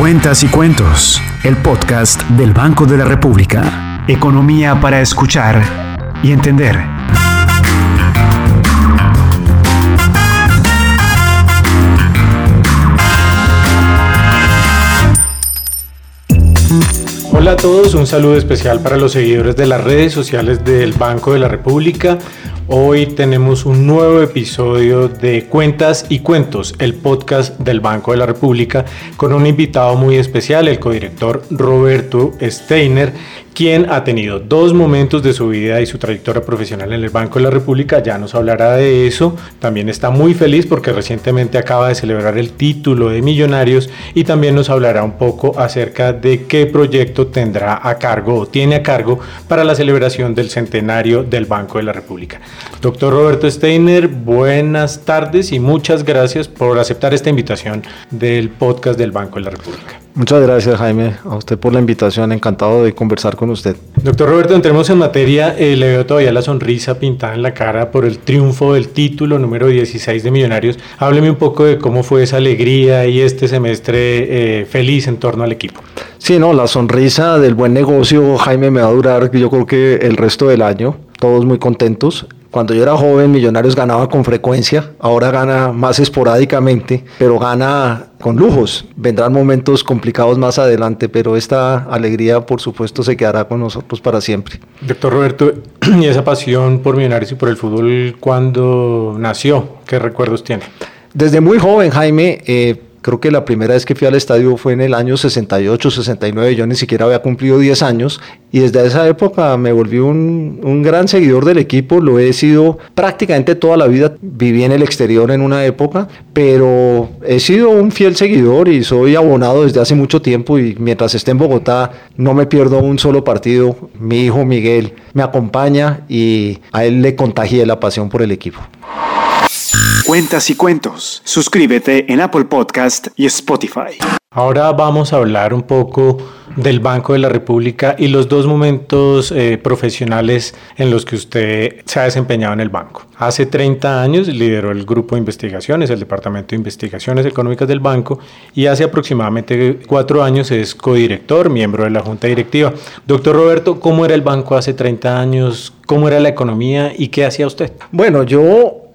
Cuentas y Cuentos, el podcast del Banco de la República. Economía para escuchar y entender. Hola a todos, un saludo especial para los seguidores de las redes sociales del Banco de la República. Hoy tenemos un nuevo episodio de Cuentas y Cuentos, el podcast del Banco de la República, con un invitado muy especial, el codirector Roberto Steiner, quien ha tenido dos momentos de su vida y su trayectoria profesional en el Banco de la República, ya nos hablará de eso. También está muy feliz porque recientemente acaba de celebrar el título de Millonarios y también nos hablará un poco acerca de qué proyecto tendrá a cargo o tiene a cargo para la celebración del centenario del Banco de la República. Doctor Roberto Steiner, buenas tardes y muchas gracias por aceptar esta invitación del podcast del Banco de la República. Muchas gracias Jaime, a usted por la invitación, encantado de conversar con usted. Doctor Roberto, entremos en materia, eh, le veo todavía la sonrisa pintada en la cara por el triunfo del título número 16 de Millonarios. Hábleme un poco de cómo fue esa alegría y este semestre eh, feliz en torno al equipo. Sí, no, la sonrisa del buen negocio, Jaime, me va a durar yo creo que el resto del año, todos muy contentos. Cuando yo era joven, Millonarios ganaba con frecuencia, ahora gana más esporádicamente, pero gana con lujos. Vendrán momentos complicados más adelante, pero esta alegría, por supuesto, se quedará con nosotros para siempre. Doctor Roberto, ¿y esa pasión por Millonarios y por el fútbol cuándo nació? ¿Qué recuerdos tiene? Desde muy joven, Jaime, eh, Creo que la primera vez que fui al estadio fue en el año 68, 69, yo ni siquiera había cumplido 10 años. Y desde esa época me volví un, gran seguidor del equipo, lo he sido prácticamente toda la vida, viví en el exterior en una época, pero he sido un fiel seguidor y soy abonado desde hace mucho tiempo. Y mientras esté en Bogotá no me pierdo un solo partido, mi hijo Miguel me acompaña y a él le contagié la pasión por el equipo. Cuentas y cuentos. Suscríbete en Apple Podcast y Spotify. Ahora vamos a hablar un poco del Banco de la República y los dos momentos eh, profesionales en los que usted se ha desempeñado en el banco. Hace 30 años lideró el grupo de investigaciones, el Departamento de Investigaciones Económicas del banco y hace aproximadamente cuatro años es codirector, miembro de la Junta Directiva. Doctor Roberto, ¿cómo era el banco hace 30 años? ¿Cómo era la economía y qué hacía usted? Bueno, yo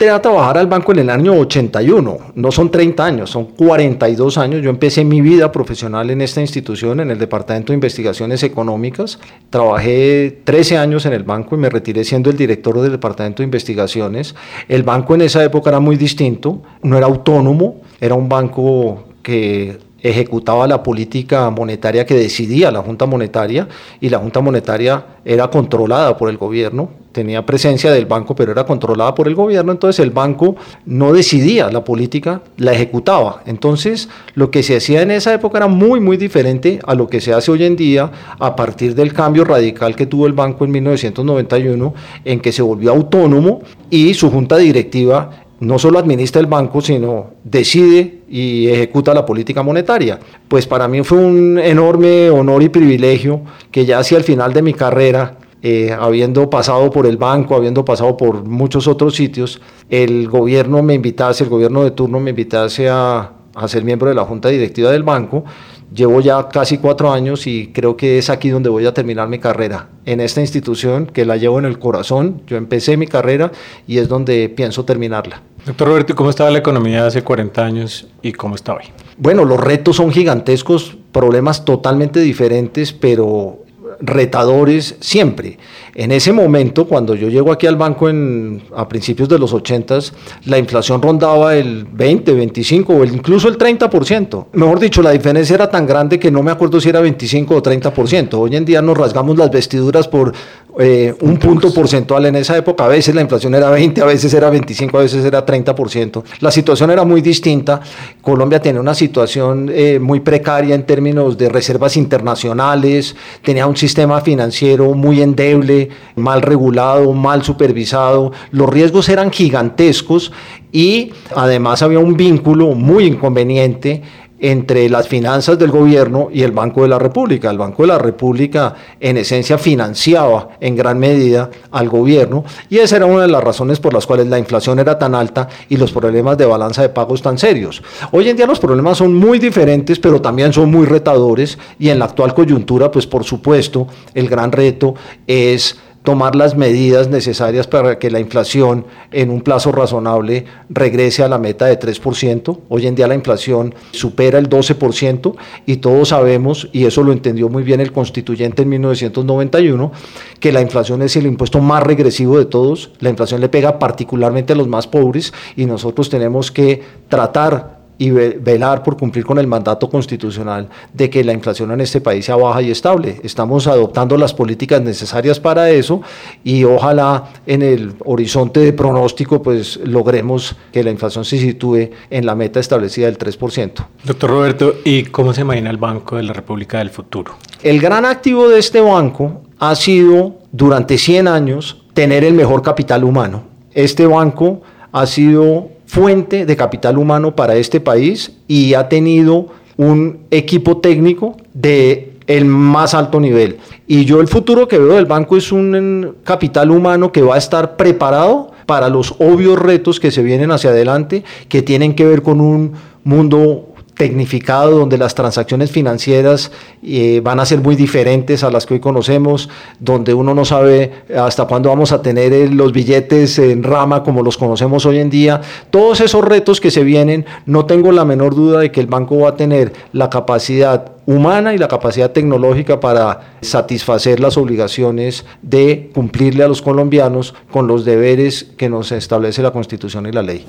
entré a trabajar al banco en el año 81, no son 30 años, son 42 años. Yo empecé mi vida profesional en esta institución, en el Departamento de Investigaciones Económicas. Trabajé 13 años en el banco y me retiré siendo el director del Departamento de Investigaciones. El banco en esa época era muy distinto, no era autónomo, era un banco que ejecutaba la política monetaria que decidía la Junta Monetaria y la Junta Monetaria era controlada por el gobierno, tenía presencia del banco, pero era controlada por el gobierno, entonces el banco no decidía la política, la ejecutaba. Entonces lo que se hacía en esa época era muy, muy diferente a lo que se hace hoy en día a partir del cambio radical que tuvo el banco en 1991, en que se volvió autónomo y su junta directiva no solo administra el banco, sino decide y ejecuta la política monetaria. Pues para mí fue un enorme honor y privilegio que ya hacia el final de mi carrera, eh, habiendo pasado por el banco, habiendo pasado por muchos otros sitios, el gobierno me invitase, el gobierno de turno me invitase a, a ser miembro de la junta directiva del banco Llevo ya casi cuatro años y creo que es aquí donde voy a terminar mi carrera, en esta institución que la llevo en el corazón. Yo empecé mi carrera y es donde pienso terminarla. Doctor Roberto, ¿cómo estaba la economía hace 40 años y cómo está hoy? Bueno, los retos son gigantescos, problemas totalmente diferentes, pero retadores siempre. En ese momento, cuando yo llego aquí al banco en, a principios de los 80, la inflación rondaba el 20, 25 o incluso el 30%. Mejor dicho, la diferencia era tan grande que no me acuerdo si era 25 o 30%. Hoy en día nos rasgamos las vestiduras por eh, un punto porcentual en esa época. A veces la inflación era 20, a veces era 25, a veces era 30%. La situación era muy distinta. Colombia tenía una situación eh, muy precaria en términos de reservas internacionales, tenía un sistema financiero muy endeble, mal regulado, mal supervisado. Los riesgos eran gigantescos y además había un vínculo muy inconveniente entre las finanzas del gobierno y el Banco de la República. El Banco de la República en esencia financiaba en gran medida al gobierno y esa era una de las razones por las cuales la inflación era tan alta y los problemas de balanza de pagos tan serios. Hoy en día los problemas son muy diferentes, pero también son muy retadores y en la actual coyuntura, pues por supuesto, el gran reto es tomar las medidas necesarias para que la inflación en un plazo razonable regrese a la meta de 3%. Hoy en día la inflación supera el 12% y todos sabemos, y eso lo entendió muy bien el constituyente en 1991, que la inflación es el impuesto más regresivo de todos. La inflación le pega particularmente a los más pobres y nosotros tenemos que tratar y velar por cumplir con el mandato constitucional de que la inflación en este país sea baja y estable. Estamos adoptando las políticas necesarias para eso y ojalá en el horizonte de pronóstico pues logremos que la inflación se sitúe en la meta establecida del 3%. Doctor Roberto, ¿y cómo se imagina el Banco de la República del futuro? El gran activo de este banco ha sido durante 100 años tener el mejor capital humano. Este banco ha sido fuente de capital humano para este país y ha tenido un equipo técnico de el más alto nivel. Y yo el futuro que veo del banco es un capital humano que va a estar preparado para los obvios retos que se vienen hacia adelante, que tienen que ver con un mundo tecnificado donde las transacciones financieras eh, van a ser muy diferentes a las que hoy conocemos, donde uno no sabe hasta cuándo vamos a tener eh, los billetes en rama como los conocemos hoy en día. Todos esos retos que se vienen, no tengo la menor duda de que el banco va a tener la capacidad humana y la capacidad tecnológica para satisfacer las obligaciones de cumplirle a los colombianos con los deberes que nos establece la Constitución y la ley.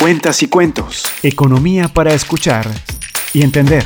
Cuentas y cuentos. Economía para escuchar y entender.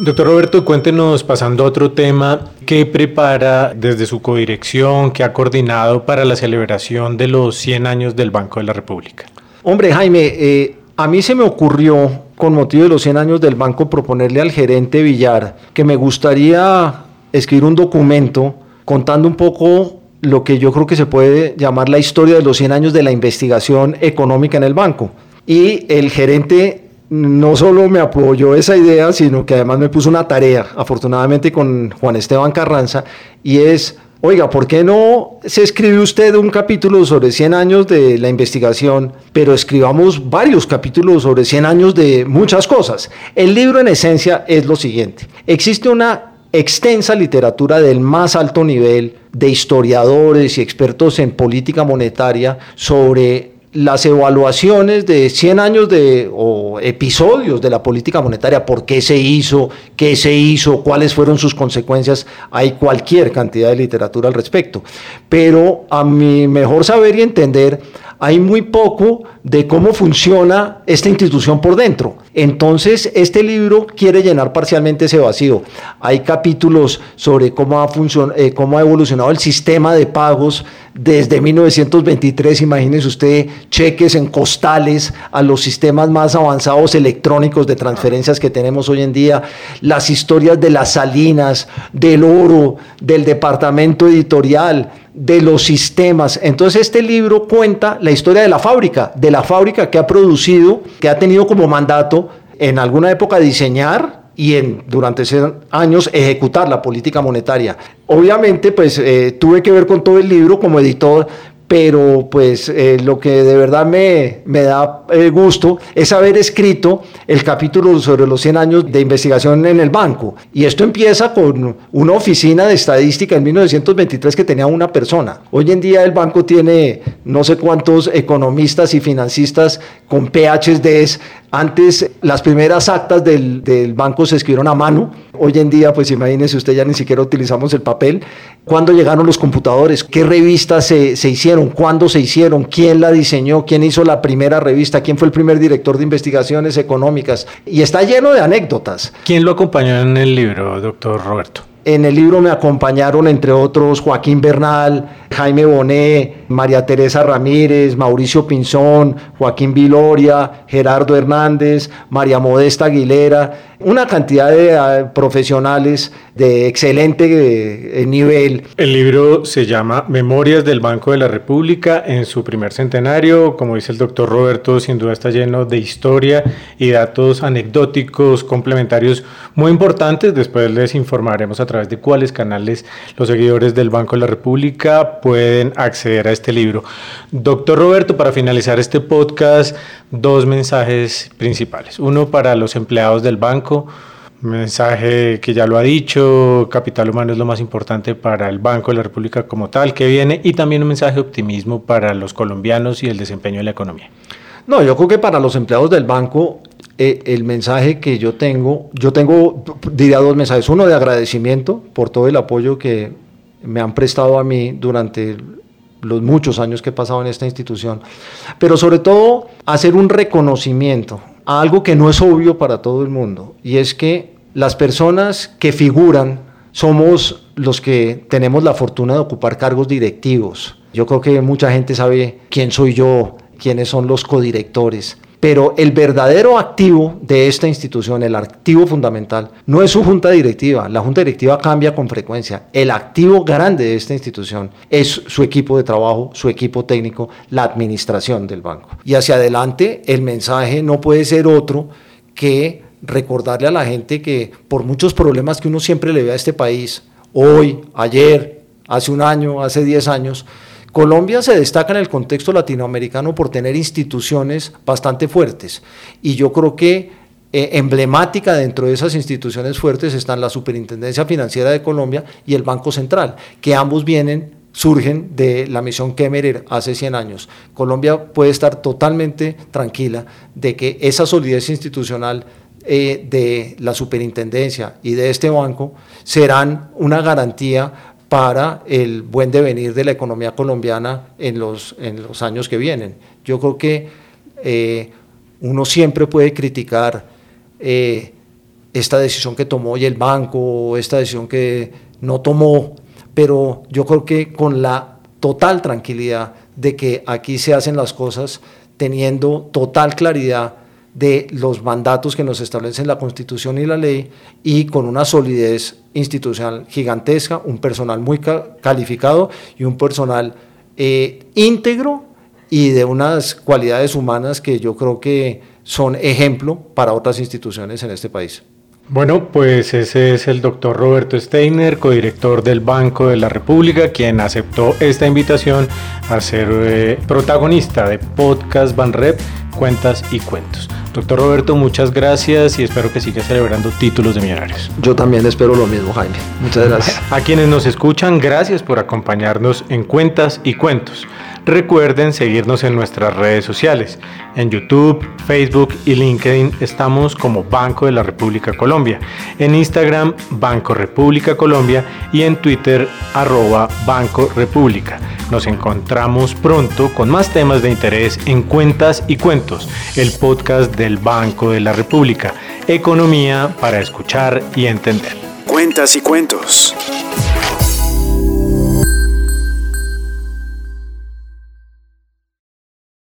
Doctor Roberto, cuéntenos, pasando a otro tema, ¿qué prepara desde su codirección, qué ha coordinado para la celebración de los 100 años del Banco de la República? Hombre, Jaime, eh, a mí se me ocurrió, con motivo de los 100 años del banco, proponerle al gerente Villar que me gustaría escribir un documento contando un poco lo que yo creo que se puede llamar la historia de los 100 años de la investigación económica en el banco. Y el gerente no solo me apoyó esa idea, sino que además me puso una tarea, afortunadamente con Juan Esteban Carranza, y es, oiga, ¿por qué no se escribe usted un capítulo sobre 100 años de la investigación, pero escribamos varios capítulos sobre 100 años de muchas cosas? El libro en esencia es lo siguiente, existe una extensa literatura del más alto nivel de historiadores y expertos en política monetaria sobre las evaluaciones de 100 años de o episodios de la política monetaria, por qué se hizo, qué se hizo, cuáles fueron sus consecuencias, hay cualquier cantidad de literatura al respecto. Pero a mi mejor saber y entender, hay muy poco de cómo funciona esta institución por dentro. Entonces, este libro quiere llenar parcialmente ese vacío. Hay capítulos sobre cómo ha, eh, cómo ha evolucionado el sistema de pagos desde 1923, imagínense usted, cheques en costales a los sistemas más avanzados electrónicos de transferencias que tenemos hoy en día, las historias de las salinas, del oro, del departamento editorial, de los sistemas. Entonces este libro cuenta la historia de la fábrica, de la fábrica que ha producido, que ha tenido como mandato en alguna época diseñar y en, durante años ejecutar la política monetaria. Obviamente, pues eh, tuve que ver con todo el libro como editor, pero pues eh, lo que de verdad me, me da eh, gusto es haber escrito el capítulo sobre los 100 años de investigación en el banco. Y esto empieza con una oficina de estadística en 1923 que tenía una persona. Hoy en día el banco tiene no sé cuántos economistas y financistas con PhDs. Antes las primeras actas del, del banco se escribieron a mano. Hoy en día, pues imagínese usted, ya ni siquiera utilizamos el papel. ¿Cuándo llegaron los computadores? ¿Qué revistas se, se hicieron? cuándo se hicieron, quién la diseñó, quién hizo la primera revista, quién fue el primer director de investigaciones económicas. Y está lleno de anécdotas. ¿Quién lo acompañó en el libro, doctor Roberto? En el libro me acompañaron, entre otros, Joaquín Bernal, Jaime Bonet, María Teresa Ramírez, Mauricio Pinzón, Joaquín Viloria, Gerardo Hernández, María Modesta Aguilera, una cantidad de ah, profesionales de excelente eh, nivel. El libro se llama Memorias del Banco de la República en su primer centenario. Como dice el doctor Roberto, sin duda está lleno de historia y datos anecdóticos complementarios muy importantes. Después les informaremos a través de cuáles canales los seguidores del Banco de la República pueden acceder a este libro. Doctor Roberto, para finalizar este podcast, dos mensajes principales. Uno para los empleados del banco, mensaje que ya lo ha dicho, capital humano es lo más importante para el Banco de la República como tal que viene y también un mensaje de optimismo para los colombianos y el desempeño de la economía. No, yo creo que para los empleados del banco eh, el mensaje que yo tengo, yo tengo, diría dos mensajes, uno de agradecimiento por todo el apoyo que me han prestado a mí durante los muchos años que he pasado en esta institución, pero sobre todo hacer un reconocimiento a algo que no es obvio para todo el mundo, y es que las personas que figuran somos los que tenemos la fortuna de ocupar cargos directivos. Yo creo que mucha gente sabe quién soy yo, quiénes son los codirectores. Pero el verdadero activo de esta institución, el activo fundamental, no es su junta directiva. La junta directiva cambia con frecuencia. El activo grande de esta institución es su equipo de trabajo, su equipo técnico, la administración del banco. Y hacia adelante el mensaje no puede ser otro que recordarle a la gente que por muchos problemas que uno siempre le ve a este país, hoy, ayer, hace un año, hace 10 años, Colombia se destaca en el contexto latinoamericano por tener instituciones bastante fuertes y yo creo que eh, emblemática dentro de esas instituciones fuertes están la Superintendencia Financiera de Colombia y el Banco Central, que ambos vienen surgen de la misión Kemmerer hace 100 años. Colombia puede estar totalmente tranquila de que esa solidez institucional eh, de la superintendencia y de este banco serán una garantía para el buen devenir de la economía colombiana en los, en los años que vienen. Yo creo que eh, uno siempre puede criticar eh, esta decisión que tomó y el banco, esta decisión que no tomó, pero yo creo que con la total tranquilidad de que aquí se hacen las cosas teniendo total claridad de los mandatos que nos establecen la Constitución y la ley y con una solidez institucional gigantesca, un personal muy calificado y un personal eh, íntegro y de unas cualidades humanas que yo creo que son ejemplo para otras instituciones en este país. Bueno, pues ese es el doctor Roberto Steiner, codirector del Banco de la República, quien aceptó esta invitación a ser eh, protagonista de Podcast Banrep, Cuentas y Cuentos. Doctor Roberto, muchas gracias y espero que siga celebrando títulos de millonarios. Yo también espero lo mismo, Jaime. Muchas gracias. A quienes nos escuchan, gracias por acompañarnos en Cuentas y Cuentos. Recuerden seguirnos en nuestras redes sociales. En YouTube, Facebook y LinkedIn estamos como Banco de la República Colombia. En Instagram, Banco República Colombia y en Twitter, arroba Banco República. Nos encontramos pronto con más temas de interés en Cuentas y Cuentos, el podcast del Banco de la República. Economía para escuchar y entender. Cuentas y Cuentos.